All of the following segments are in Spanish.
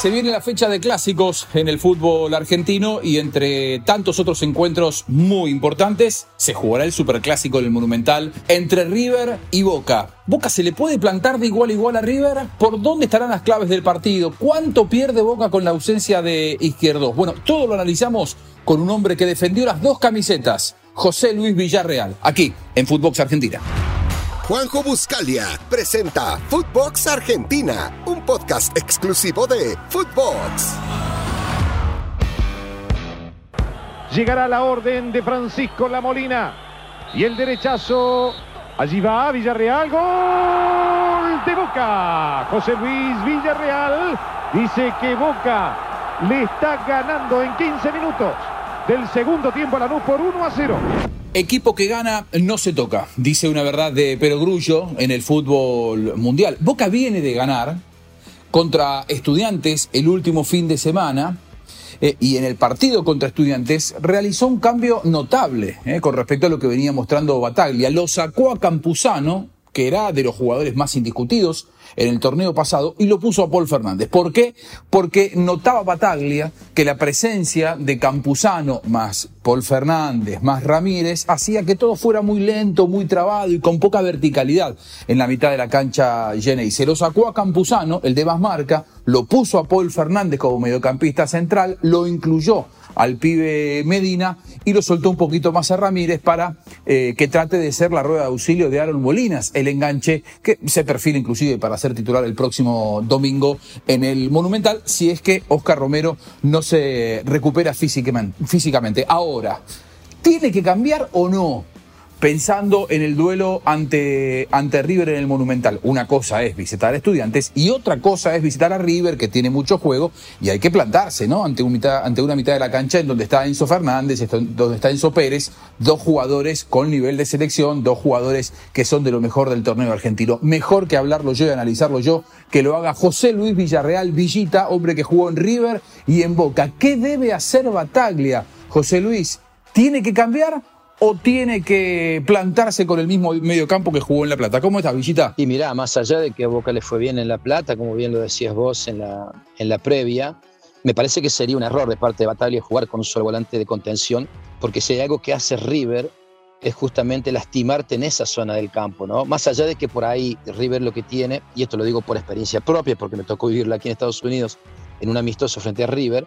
Se viene la fecha de clásicos en el fútbol argentino y entre tantos otros encuentros muy importantes se jugará el superclásico del Monumental entre River y Boca. ¿Boca se le puede plantar de igual a igual a River? ¿Por dónde estarán las claves del partido? ¿Cuánto pierde Boca con la ausencia de Izquierdos? Bueno, todo lo analizamos con un hombre que defendió las dos camisetas, José Luis Villarreal, aquí en Footbox Argentina. Juanjo Buscalia presenta Footbox Argentina, un podcast exclusivo de Footbox. Llegará la orden de Francisco La Molina y el derechazo. Allí va Villarreal, gol de Boca. José Luis Villarreal dice que Boca le está ganando en 15 minutos del segundo tiempo a la luz por 1 a 0. Equipo que gana no se toca, dice una verdad de Perogrullo en el fútbol mundial. Boca viene de ganar contra estudiantes el último fin de semana eh, y en el partido contra estudiantes realizó un cambio notable eh, con respecto a lo que venía mostrando Bataglia. Lo sacó a Campuzano, que era de los jugadores más indiscutidos en el torneo pasado, y lo puso a Paul Fernández. ¿Por qué? Porque notaba Bataglia que la presencia de Campuzano más Paul Fernández más Ramírez hacía que todo fuera muy lento, muy trabado y con poca verticalidad en la mitad de la cancha y Se lo sacó a Campuzano, el de más marca, lo puso a Paul Fernández como mediocampista central, lo incluyó al pibe Medina y lo soltó un poquito más a Ramírez para eh, que trate de ser la rueda de auxilio de Aaron Molinas, el enganche que se perfila inclusive para ser titular el próximo domingo en el Monumental, si es que Oscar Romero no se recupera físicamente. Ahora, ¿tiene que cambiar o no? Pensando en el duelo ante, ante River en el Monumental. Una cosa es visitar a estudiantes y otra cosa es visitar a River, que tiene mucho juego, y hay que plantarse, ¿no? Ante, mitad, ante una mitad de la cancha en donde está Enzo Fernández, donde está Enzo Pérez, dos jugadores con nivel de selección, dos jugadores que son de lo mejor del torneo argentino. Mejor que hablarlo yo y analizarlo yo, que lo haga José Luis Villarreal Villita, hombre que jugó en River y en Boca. ¿Qué debe hacer Bataglia? José Luis, ¿tiene que cambiar o tiene que plantarse con el mismo medio campo que jugó en La Plata? ¿Cómo está, Villita? Y mirá, más allá de que a Boca le fue bien en La Plata, como bien lo decías vos en la, en la previa, me parece que sería un error de parte de Bataglia jugar con un solo volante de contención, porque si hay algo que hace River es justamente lastimarte en esa zona del campo, ¿no? Más allá de que por ahí River lo que tiene, y esto lo digo por experiencia propia, porque me tocó vivirlo aquí en Estados Unidos en un amistoso frente a River,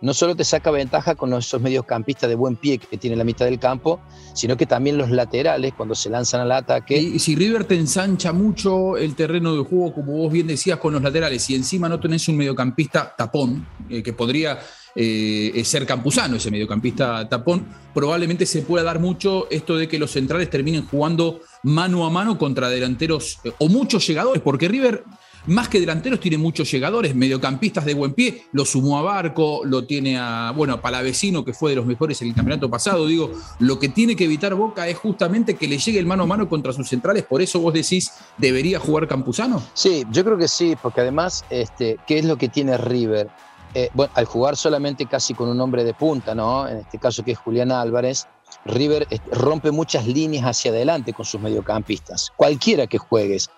no solo te saca ventaja con esos mediocampistas de buen pie que tiene la mitad del campo, sino que también los laterales cuando se lanzan al ataque. Y, si River te ensancha mucho el terreno de juego, como vos bien decías, con los laterales, y encima no tenés un mediocampista tapón, eh, que podría eh, ser Campuzano, ese mediocampista tapón, probablemente se pueda dar mucho esto de que los centrales terminen jugando mano a mano contra delanteros eh, o muchos llegadores, porque River más que delanteros, tiene muchos llegadores, mediocampistas de buen pie. Lo sumó a Barco, lo tiene a, bueno, Palavecino, que fue de los mejores en el campeonato pasado. Digo, lo que tiene que evitar Boca es justamente que le llegue el mano a mano contra sus centrales. Por eso vos decís, ¿debería jugar Campuzano? Sí, yo creo que sí, porque además, este, ¿qué es lo que tiene River? Eh, al jugar solamente casi con un hombre de punta, ¿no? En este caso que es Julián Álvarez, River este, rompe muchas líneas hacia adelante con sus mediocampistas. Cualquiera que juegues,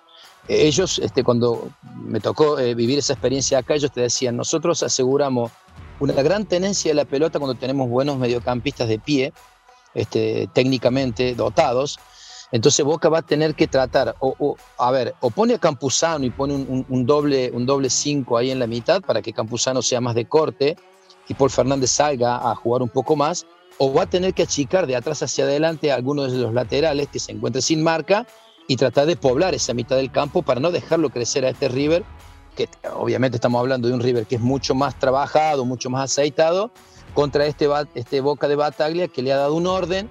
ellos, este, cuando me tocó eh, vivir esa experiencia acá, ellos te decían, nosotros aseguramos una gran tenencia de la pelota cuando tenemos buenos mediocampistas de pie, este, técnicamente dotados. Entonces Boca va a tener que tratar, o, a ver, o pone a Campuzano y pone un, doble un doble cinco ahí en la mitad para que Campuzano sea más de corte y Paul Fernández salga a jugar un poco más, o va a tener que achicar de atrás hacia adelante a algunos de los laterales que se encuentren sin marca y tratar de poblar esa mitad del campo para no dejarlo crecer a este River, que obviamente estamos hablando de un River que es mucho más trabajado, mucho más aceitado, contra este, este Boca de Bataglia que le ha dado un orden,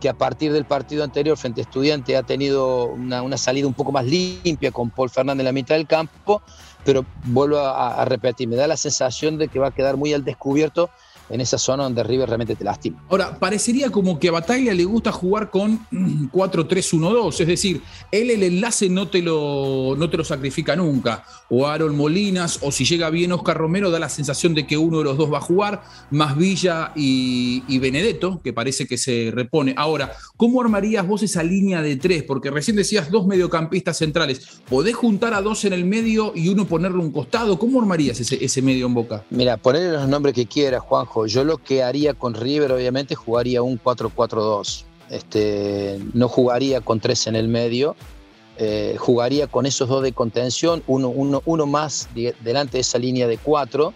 que a partir del partido anterior frente a Estudiante ha tenido una, salida un poco más limpia con Paul Fernández en la mitad del campo, pero vuelvo a, a repetir, me da la sensación de que va a quedar muy al descubierto en esa zona donde River realmente te lastima. Ahora, parecería como que a Bataglia le gusta jugar con 4-3-1-2, es decir, él el enlace no te, lo, no te lo sacrifica nunca. O Aaron Molinas, o si llega bien Oscar Romero, da la sensación de que uno de los dos va a jugar, más Villa y, y Benedetto, que parece que se repone. Ahora, ¿cómo armarías vos esa línea de tres? Porque recién decías dos mediocampistas centrales. ¿Podés juntar a dos en el medio y uno ponerle un costado? ¿Cómo armarías ese, ese medio en boca? Mira, ponerle los nombres que quieras, Juanjo. Yo lo que haría con River, obviamente, jugaría un 4-4-2. Este, no jugaría con tres en el medio. Eh, jugaría con esos dos de contención, uno, uno, uno más de, delante de esa línea de cuatro,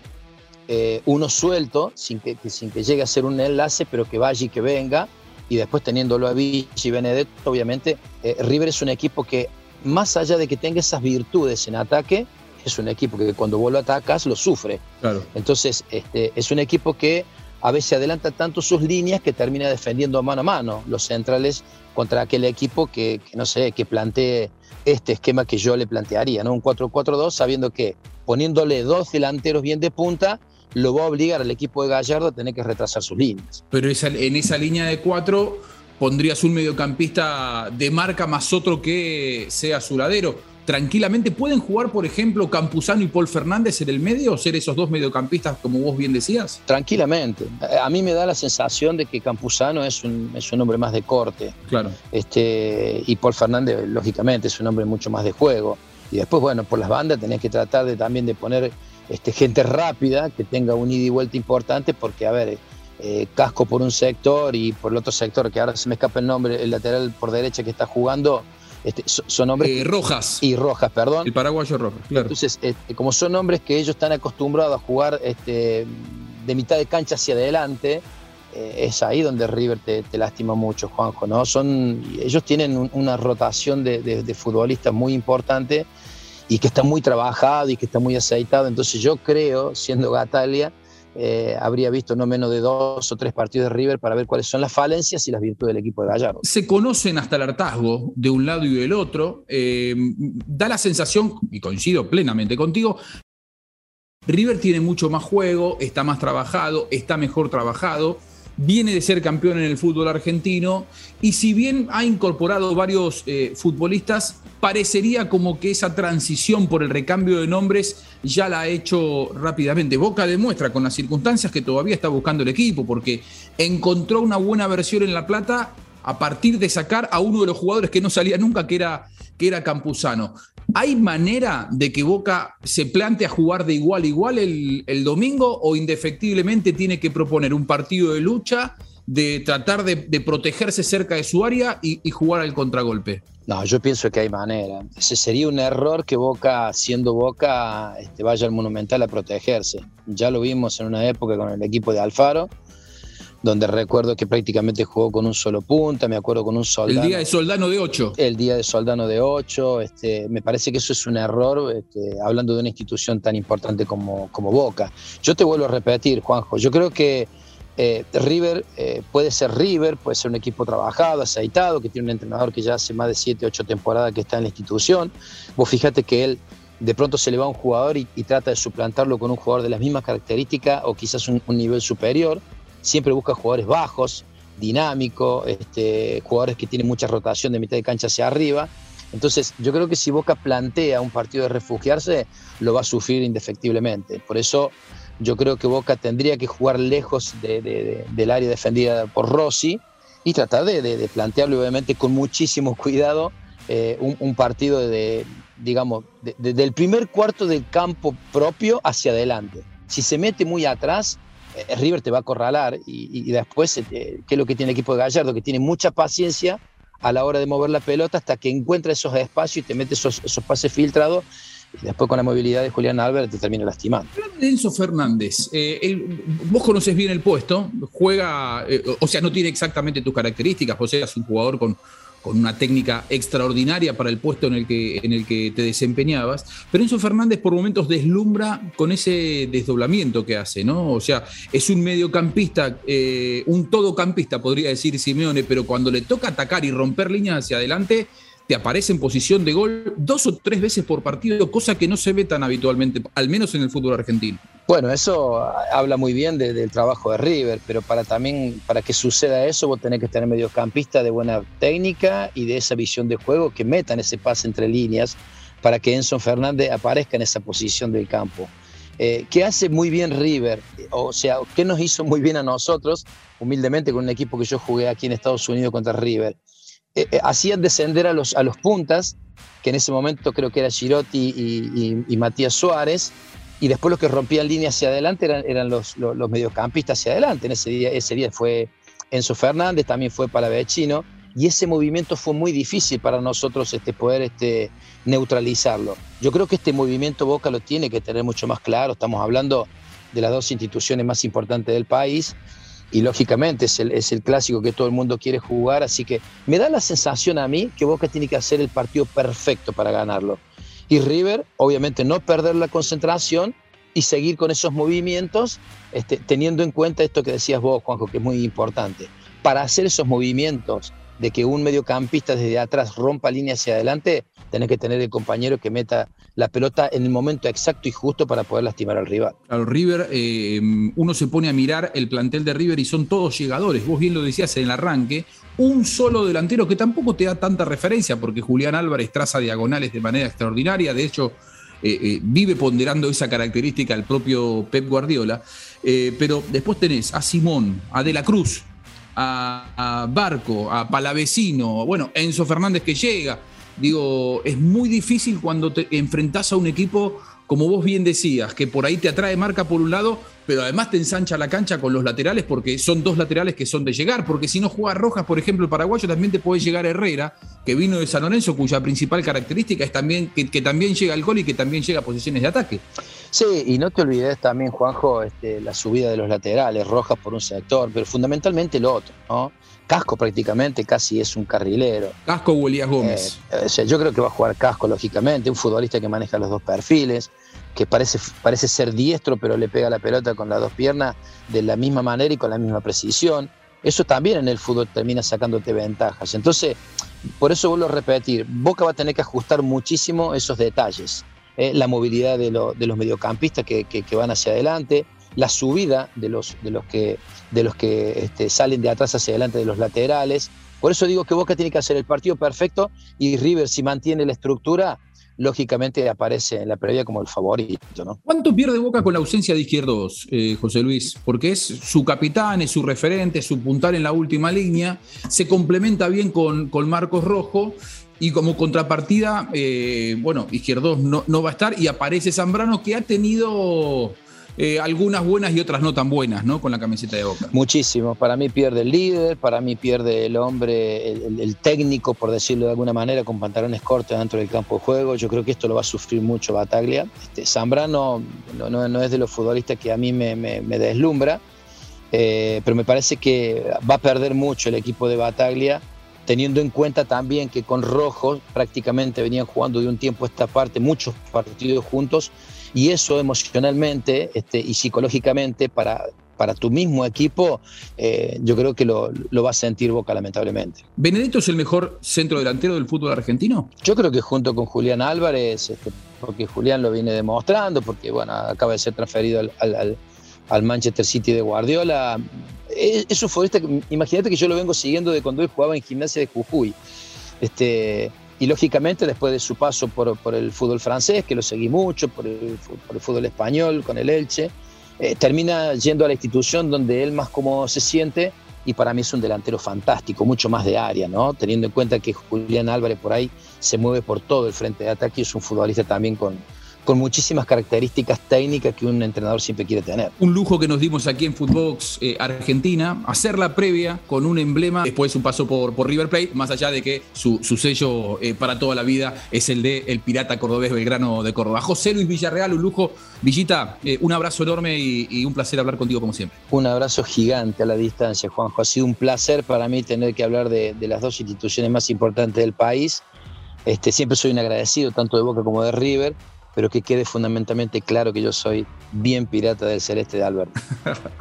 eh, uno suelto, sin que, sin que llegue a ser un enlace, pero que vaya y que venga, y después teniéndolo a Vichy y Benedetto, obviamente, eh, River es un equipo que, más allá de que tenga esas virtudes en ataque, es un equipo que cuando vos lo atacas lo sufre. Claro. Entonces, este, es un equipo que a veces adelanta tanto sus líneas que termina defendiendo mano a mano los centrales contra aquel equipo que, que no sé, que plantee este esquema que yo le plantearía, ¿no? Un 4-4-2, sabiendo que poniéndole dos delanteros bien de punta, lo va a obligar al equipo de Gallardo a tener que retrasar sus líneas. Pero esa, en esa línea de cuatro pondrías un mediocampista de marca más otro que sea Zuladero tranquilamente pueden jugar, por ejemplo, Campuzano y Paul Fernández en el medio o ser esos dos mediocampistas, como vos bien decías? Tranquilamente. A mí me da la sensación de que Campuzano es un, es un hombre más de corte. Claro. Este, y Paul Fernández, lógicamente, es un hombre mucho más de juego. Y después, bueno, por las bandas tenés que tratar de, también de poner este, gente rápida que tenga un ida y vuelta importante, porque, a ver, eh, Casco por un sector y por el otro sector, que ahora se me escapa el nombre, el lateral por derecha que está jugando, este, son hombres. Eh, rojas. Y Rojas, perdón. El paraguayo Rojas, claro. Entonces, este, como son hombres que ellos están acostumbrados a jugar este, de mitad de cancha hacia adelante, eh, es ahí donde River te, te, lastima mucho, Juanjo, ¿no? Son, ellos tienen un, una rotación de, de, de, futbolistas muy importante y que está muy trabajado y que está muy aceitado. Entonces, yo creo, siendo Gatalia, eh, habría visto no menos de dos o tres partidos de River para ver cuáles son las falencias y las virtudes del equipo de Gallardo. Se conocen hasta el hartazgo de un lado y del otro. Eh, da la sensación, y coincido plenamente contigo, River tiene mucho más juego, está más trabajado, está mejor trabajado viene de ser campeón en el fútbol argentino y si bien ha incorporado varios eh, futbolistas, parecería como que esa transición por el recambio de nombres ya la ha hecho rápidamente. Boca demuestra con las circunstancias que todavía está buscando el equipo porque encontró una buena versión en La Plata a partir de sacar a uno de los jugadores que no salía nunca, que era, que era Campuzano. ¿Hay manera de que Boca se plante a jugar de igual a igual el, domingo o indefectiblemente tiene que proponer un partido de lucha, de tratar de, protegerse cerca de su área y, jugar al contragolpe? No, yo pienso que hay manera. Sería un error que Boca, siendo Boca, este, vaya al Monumental a protegerse. Ya lo vimos en una época con el equipo de Alfaro donde recuerdo que prácticamente jugó con un solo punta, me acuerdo con un soldado. El día de Soldano de 8. El día de Soldano de 8, este, me parece que eso es un error, este, hablando de una institución tan importante como, como Boca. Yo te vuelvo a repetir, Juanjo, yo creo que eh, River eh, puede ser River, puede ser un equipo trabajado, aceitado, que tiene un entrenador que ya hace más de 7, 8 temporadas que está en la institución. Vos fíjate que él de pronto se le va a un jugador y, y, trata de suplantarlo con un jugador de las mismas características o quizás un, un nivel superior siempre busca jugadores bajos, dinámicos, este, jugadores que tienen mucha rotación de mitad de cancha hacia arriba. Entonces, yo creo que si Boca plantea un partido de refugiarse, lo va a sufrir indefectiblemente. Por eso, yo creo que Boca tendría que jugar lejos de, de, de, del área defendida por Rossi y tratar de, plantearlo, obviamente, con muchísimo cuidado, eh, un, un, partido de, digamos, del primer cuarto del campo propio hacia adelante. Si se mete muy atrás, River te va a acorralar y, después, eh, ¿qué es lo que tiene el equipo de Gallardo? Que tiene mucha paciencia a la hora de mover la pelota hasta que encuentra esos espacios y te mete esos, esos pases filtrados y después con la movilidad de Julián Álvarez te termina lastimando. Enzo Fernández, eh, vos conoces bien el puesto, juega, eh, o sea, no tiene exactamente tus características, vos eras un jugador con, con una técnica extraordinaria para el puesto en el, que, en el que te desempeñabas, pero Enzo Fernández por momentos deslumbra con ese desdoblamiento que hace, ¿no? O sea, es un mediocampista, eh, un todocampista, podría decir Simeone, pero cuando le toca atacar y romper líneas hacia adelante, te aparece en posición de gol dos o tres veces por partido, cosa que no se ve tan habitualmente, al menos en el fútbol argentino. Bueno, eso habla muy bien del trabajo de River, pero para también para que suceda eso vos tenés que tener mediocampistas de buena técnica y de esa visión de juego que metan ese pase entre líneas para que Enzo Fernández aparezca en esa posición del campo. Eh, ¿Qué hace muy bien River? O sea, ¿qué nos hizo muy bien a nosotros, humildemente, con un equipo que yo jugué aquí en Estados Unidos contra River? Eh, eh, hacían descender a los, a los puntas, que en ese momento creo que era Girotti y Matías Suárez, y después los que rompían línea hacia adelante eran, eran los, los, mediocampistas hacia adelante. En ese día, ese día fue Enzo Fernández, también fue Palavecino, y ese movimiento fue muy difícil para nosotros este, poder este, neutralizarlo. Yo creo que este movimiento Boca lo tiene que tener mucho más claro, estamos hablando de las dos instituciones más importantes del país, y lógicamente es el, es el clásico que todo el mundo quiere jugar, así que me da la sensación a mí que Boca tiene que hacer el partido perfecto para ganarlo y River, obviamente, no perder la concentración y seguir con esos movimientos, este, teniendo en cuenta esto que decías vos, Juanjo, que es muy importante. Para hacer esos movimientos de que un mediocampista desde atrás rompa línea hacia adelante, tenés que tener el compañero que meta la pelota en el momento exacto y justo para poder lastimar al rival. Claro, River, eh, uno se pone a mirar el plantel de River y son todos llegadores. Vos bien lo decías en el arranque, un solo delantero que tampoco te da tanta referencia, porque Julián Álvarez traza diagonales de manera extraordinaria, de hecho eh, eh, vive ponderando esa característica el propio Pep Guardiola, pero después tenés a Simón, a De la Cruz, a, Barco, a Palavecino, bueno, Enzo Fernández que llega, Digo, es muy difícil cuando te enfrentás a un equipo, como vos bien decías, que por ahí te atrae marca por un lado, pero además te ensancha la cancha con los laterales porque son dos laterales que son de llegar, porque si no juega Rojas, por ejemplo, el paraguayo también te puede llegar Herrera, que vino de San Lorenzo, cuya principal característica es también que, también llega al gol y que también llega a posiciones de ataque. Sí, y no te olvides también, Juanjo, este, la subida de los laterales, Rojas por un sector, pero fundamentalmente lo otro, ¿no? Casco prácticamente casi es un carrilero. Casco o Elías Gómez. Eh, yo creo que va a jugar Casco, lógicamente, un futbolista que maneja los dos perfiles, que parece, parece ser diestro, pero le pega la pelota con las dos piernas de la misma manera y con la misma precisión. Eso también en el fútbol termina sacándote ventajas. Entonces, por eso vuelvo a repetir, Boca va a tener que ajustar muchísimo esos detalles. Eh, la movilidad de, los mediocampistas que, que van hacia adelante, la subida de los, de los que, de los que este, salen de atrás hacia adelante de los laterales. Por eso digo que Boca tiene que hacer el partido perfecto y River, si mantiene la estructura, lógicamente aparece en la previa como el favorito. ¿no? ¿Cuánto pierde Boca con la ausencia de izquierdos, eh, José Luis? Porque es su capitán, es su referente, su puntal en la última línea, se complementa bien con, con Marcos Rojo. Y como contrapartida, eh, bueno, Izquierdos no, no va a estar y aparece Zambrano que ha tenido eh, algunas buenas y otras no tan buenas, ¿no? Con la camiseta de Boca. Muchísimo. Para mí pierde el líder, para mí pierde el hombre, el, técnico, por decirlo de alguna manera, con pantalones cortos dentro del campo de juego. Yo creo que esto lo va a sufrir mucho Bataglia. Este, Zambrano no, es de los futbolistas que a mí me, deslumbra, eh, pero me parece que va a perder mucho el equipo de Bataglia teniendo en cuenta también que con Rojo prácticamente venían jugando de un tiempo esta parte muchos partidos juntos y eso emocionalmente este, y psicológicamente para, para tu mismo equipo, eh, yo creo que lo, lo, va a sentir Boca lamentablemente. ¿Benedetto es el mejor centro delantero del fútbol argentino? Yo creo que junto con Julián Álvarez, este, porque Julián lo viene demostrando, porque bueno, acaba de ser transferido al, al, al Manchester City de Guardiola. Es, un futbolista, imagínate que yo lo vengo siguiendo de cuando él jugaba en gimnasia de Jujuy. Este, y lógicamente después de su paso por, por, el fútbol francés, que lo seguí mucho, por el, por el fútbol español, con el Elche, eh, termina yendo a la institución donde él más cómodo se siente y para mí es un delantero fantástico, mucho más de área, ¿no? Teniendo en cuenta que Julián Álvarez por ahí se mueve por todo el frente de ataque y es un futbolista también con, con muchísimas características técnicas que un entrenador siempre quiere tener. Un lujo que nos dimos aquí en Footbox eh, Argentina, hacer la previa con un emblema, después un paso por, por River Plate, más allá de que su, sello eh, para toda la vida es el de el pirata cordobés Belgrano de Córdoba. José Luis Villarreal, un lujo. Villita, eh, un abrazo enorme y, un placer hablar contigo como siempre. Un abrazo gigante a la distancia, Juanjo. Ha sido un placer para mí tener que hablar de, de las dos instituciones más importantes del país. Este, siempre soy un agradecido tanto de Boca como de River pero que quede fundamentalmente claro que yo soy bien pirata del celeste de Alberto.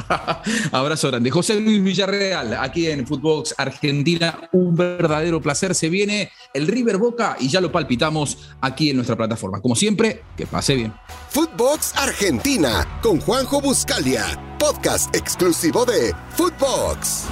Abrazo grande. José Luis Villarreal, aquí en Footbox Argentina, un verdadero placer. Se viene el River Boca y ya lo palpitamos aquí en nuestra plataforma. Como siempre, que pase bien. Footbox Argentina con Juanjo Buscalia, podcast exclusivo de Footbox.